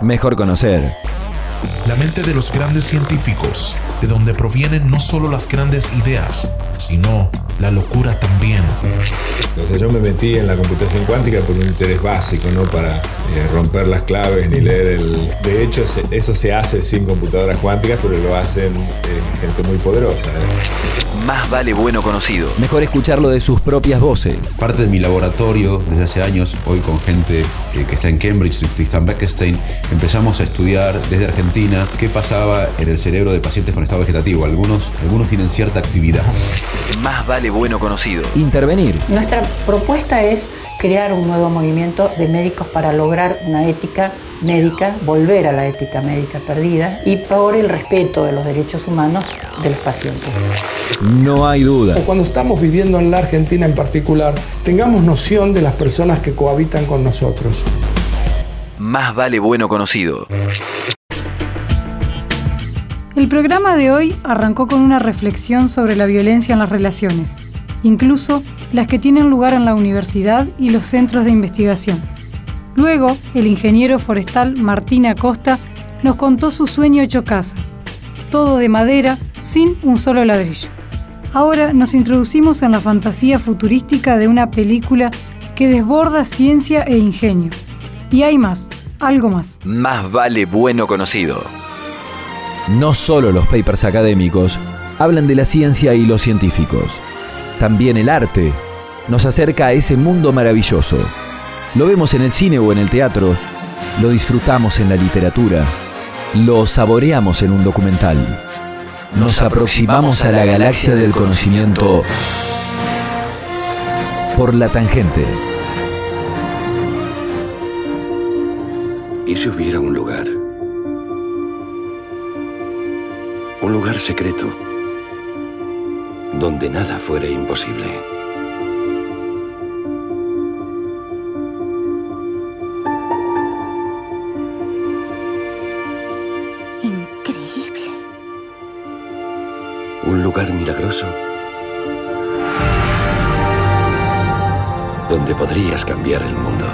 mejor conocer. La mente de los grandes científicos, de donde provienen no solo las grandes ideas, sino la locura también. Entonces yo me metí en la computación cuántica por un interés básico, no para eh, romper las claves ni leer el... De hecho, eso se hace sin computadoras cuánticas, pero lo hacen eh, gente muy poderosa. ¿eh? Más vale bueno conocido. Mejor escucharlo de sus propias voces. Parte de mi laboratorio desde hace años, hoy con gente que está en Cambridge, Tristan Beckstein, empezamos a estudiar desde Argentina qué pasaba en el cerebro de pacientes con estado vegetativo. Algunos, algunos tienen cierta actividad. Más vale bueno conocido. Intervenir. Nuestra propuesta es crear un nuevo movimiento de médicos para lograr una ética médica, volver a la ética médica perdida y por el respeto de los derechos humanos de los pacientes. No hay duda. Cuando estamos viviendo en la Argentina en particular, tengamos noción de las personas que cohabitan con nosotros. Más vale bueno conocido. El programa de hoy arrancó con una reflexión sobre la violencia en las relaciones, incluso las que tienen lugar en la universidad y los centros de investigación. Luego, el ingeniero forestal Martín Acosta nos contó su sueño hecho casa, todo de madera, sin un solo ladrillo. Ahora nos introducimos en la fantasía futurística de una película que desborda ciencia e ingenio. Y hay más, algo más. Más vale bueno conocido. No solo los papers académicos hablan de la ciencia y los científicos. También el arte nos acerca a ese mundo maravilloso. Lo vemos en el cine o en el teatro, lo disfrutamos en la literatura, lo saboreamos en un documental. Nos aproximamos a la galaxia del conocimiento por la tangente. ¿Y si hubiera un lugar? Un lugar secreto donde nada fuera imposible. Increíble. Un lugar milagroso donde podrías cambiar el mundo.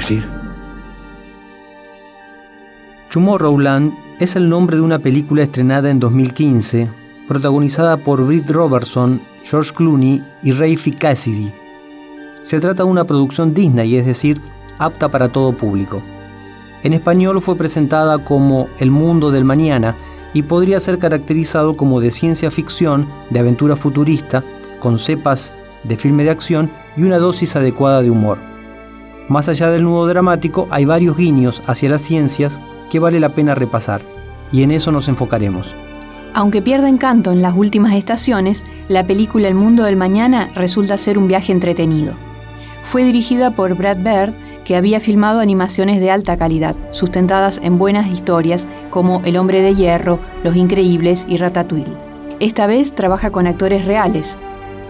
¿Quieres ir? Tomorrowland es el nombre de una película estrenada en 2015, protagonizada por Britt Robertson, George Clooney y Rafe Cassidy. Se trata de una producción Disney, es decir, apta para todo público. En español fue presentada como El mundo del mañana y podría ser caracterizado como de ciencia ficción, de aventura futurista, con cepas de filme de acción y una dosis adecuada de humor. Más allá del nudo dramático, hay varios guiños hacia las ciencias que vale la pena repasar, y en eso nos enfocaremos. Aunque pierda encanto en las últimas estaciones, la película El mundo del mañana resulta ser un viaje entretenido. Fue dirigida por Brad Bird, que había filmado animaciones de alta calidad, sustentadas en buenas historias como El hombre de hierro, Los Increíbles y Ratatouille. Esta vez trabaja con actores reales,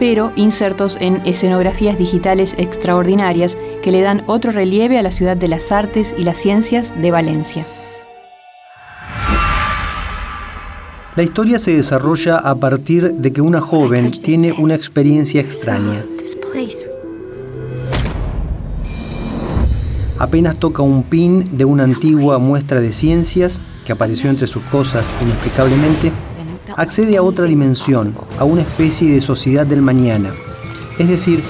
pero insertos en escenografías digitales extraordinarias que le dan otro relieve a la ciudad de las artes y las ciencias de Valencia. La historia se desarrolla a partir de que una joven tiene una experiencia extraña. Apenas toca un pin de una antigua muestra de ciencias que apareció entre sus cosas inexplicablemente, accede a otra dimensión, a una especie de sociedad del mañana. Es decir,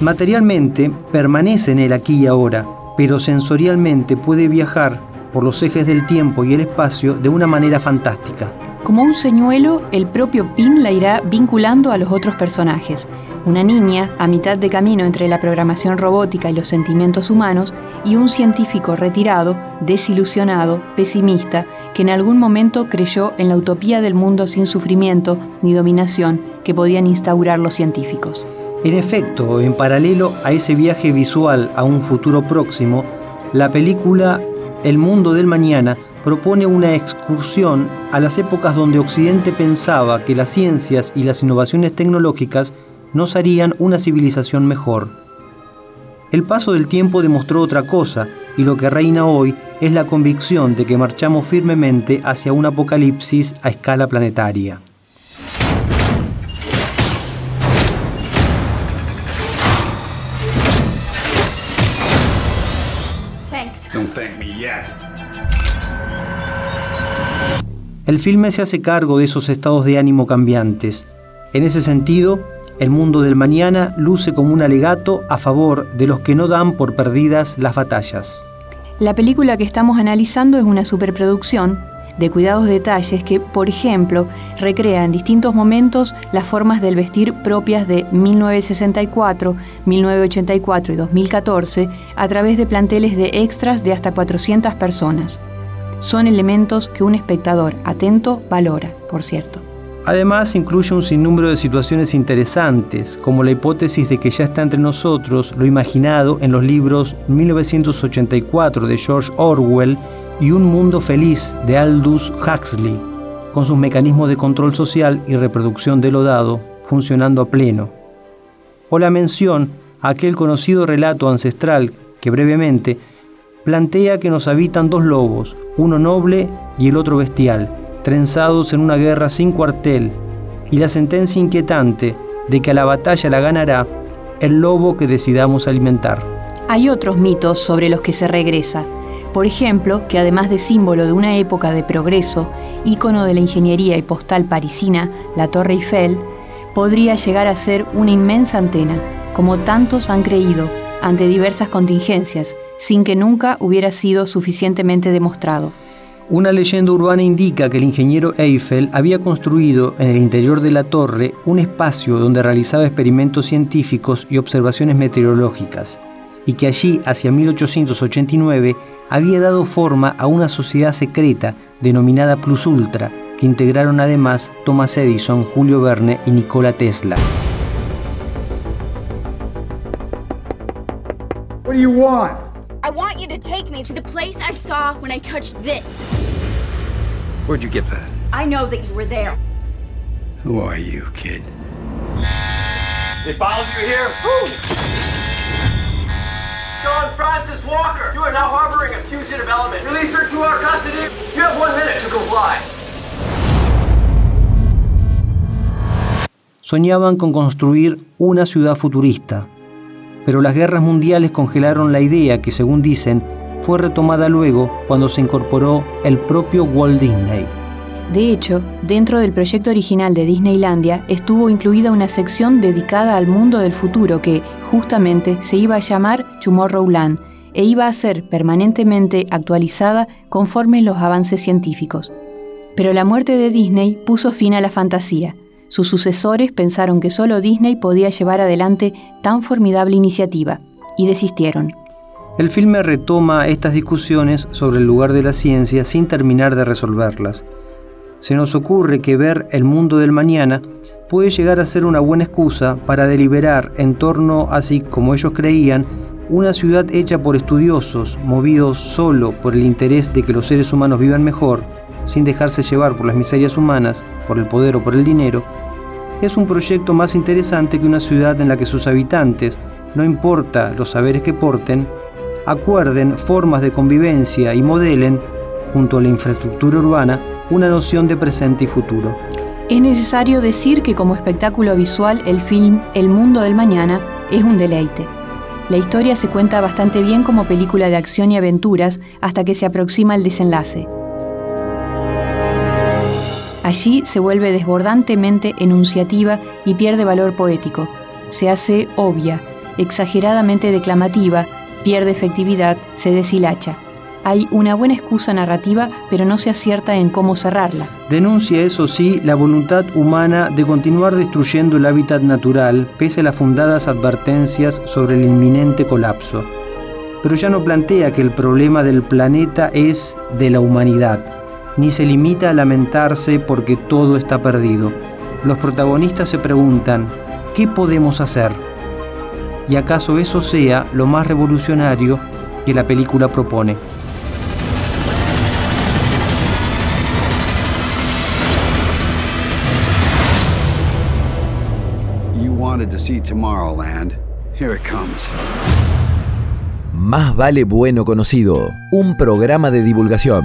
materialmente permanece en el aquí y ahora, pero sensorialmente puede viajar por los ejes del tiempo y el espacio de una manera fantástica. Como un señuelo, el propio Pin la irá vinculando a los otros personajes. Una niña, a mitad de camino entre la programación robótica y los sentimientos humanos, y un científico retirado, desilusionado, pesimista, que en algún momento creyó en la utopía del mundo sin sufrimiento ni dominación que podían instaurar los científicos. En efecto, en paralelo a ese viaje visual a un futuro próximo, la película El mundo del mañana propone una excursión a las épocas donde Occidente pensaba que las ciencias y las innovaciones tecnológicas nos harían una civilización mejor. El paso del tiempo demostró otra cosa, y lo que reina hoy es la convicción de que marchamos firmemente hacia un apocalipsis a escala planetaria. El filme se hace cargo de esos estados de ánimo cambiantes. En ese sentido, el mundo del mañana luce como un alegato a favor de los que no dan por perdidas las batallas. La película que estamos analizando es una superproducción de cuidados detalles que, por ejemplo, recrea en distintos momentos las formas del vestir propias de 1964, 1984 y 2014 a través de planteles de extras de hasta 400 personas. Son elementos que un espectador atento valora, por cierto. Además, incluye un sinnúmero de situaciones interesantes, como la hipótesis de que ya está entre nosotros lo imaginado en los libros 1984 de George Orwell y Un Mundo Feliz de Aldous Huxley, con sus mecanismos de control social y reproducción de lo dado funcionando a pleno. O la mención a aquel conocido relato ancestral que brevemente plantea que nos habitan dos lobos, uno noble y el otro bestial, trenzados en una guerra sin cuartel, y la sentencia inquietante de que a la batalla la ganará el lobo que decidamos alimentar. Hay otros mitos sobre los que se regresa. Por ejemplo, que además de símbolo de una época de progreso, ícono de la ingeniería y postal parisina, la Torre Eiffel, podría llegar a ser una inmensa antena, como tantos han creído, ante diversas contingencias, sin que nunca hubiera sido suficientemente demostrado. Una leyenda urbana indica que el ingeniero Eiffel había construido en el interior de la torre un espacio donde realizaba experimentos científicos y observaciones meteorológicas, y que allí, hacia 1889, había dado forma a una sociedad secreta denominada Plus Ultra, que integraron además Thomas Edison, Julio Verne y Nikola Tesla. What do you want? I want you to take me to the place I saw when I touched this. Where'd you get that? I know that you were there. Who are you, kid? They followed you here? Who? John Francis Walker! You are now harboring a fugitive element. Release her to our custody. You have one minute to comply. Soñaban con construir una ciudad futurista, pero las guerras mundiales congelaron la idea que, según dicen, fue retomada luego cuando se incorporó el propio Walt Disney. De hecho, dentro del proyecto original de Disneylandia estuvo incluida una sección dedicada al mundo del futuro que, justamente, se iba a llamar Tomorrowland e iba a ser permanentemente actualizada conforme los avances científicos. Pero la muerte de Disney puso fin a la fantasía sus sucesores pensaron que solo Disney podía llevar adelante tan formidable iniciativa y desistieron. El filme retoma estas discusiones sobre el lugar de la ciencia sin terminar de resolverlas. Se nos ocurre que ver el mundo del mañana puede llegar a ser una buena excusa para deliberar en torno, así como ellos creían, una ciudad hecha por estudiosos, movidos solo por el interés de que los seres humanos vivan mejor, sin dejarse llevar por las miserias humanas, por el poder o por el dinero, es un proyecto más interesante que una ciudad en la que sus habitantes, no importa los saberes que porten, acuerden formas de convivencia y modelen, junto a la infraestructura urbana, una noción de presente y futuro. Es necesario decir que como espectáculo visual el film El Mundo del Mañana es un deleite. La historia se cuenta bastante bien como película de acción y aventuras hasta que se aproxima el desenlace. Allí se vuelve desbordantemente enunciativa y pierde valor poético. Se hace obvia, exageradamente declamativa, pierde efectividad, se deshilacha. Hay una buena excusa narrativa, pero no se acierta en cómo cerrarla. Denuncia, eso sí, la voluntad humana de continuar destruyendo el hábitat natural, pese a las fundadas advertencias sobre el inminente colapso. Pero ya no plantea que el problema del planeta es de la humanidad ni se limita a lamentarse porque todo está perdido. Los protagonistas se preguntan, ¿qué podemos hacer? ¿Y acaso eso sea lo más revolucionario que la película propone? You wanted to see Tomorrowland. Here it comes. Más vale bueno conocido, un programa de divulgación.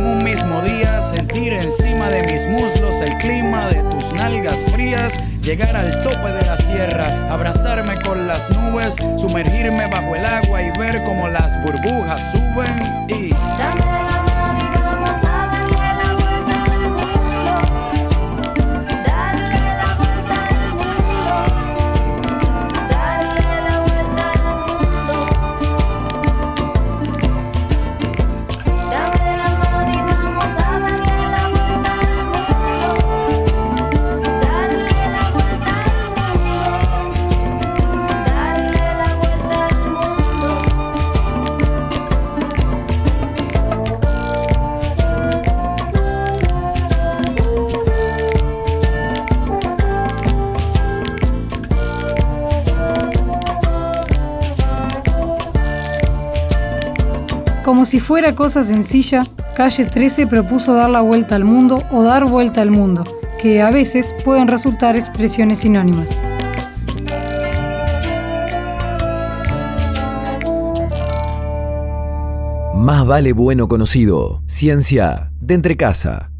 en un mismo día, sentir encima de mis muslos el clima de tus nalgas frías. Llegar al tope de la sierra, abrazarme con las nubes, sumergirme bajo el agua y ver cómo las burbujas suben y Como si fuera cosa sencilla, Calle 13 propuso dar la vuelta al mundo o dar vuelta al mundo, que a veces pueden resultar expresiones sinónimas. Más vale bueno conocido. Ciencia de entre casa.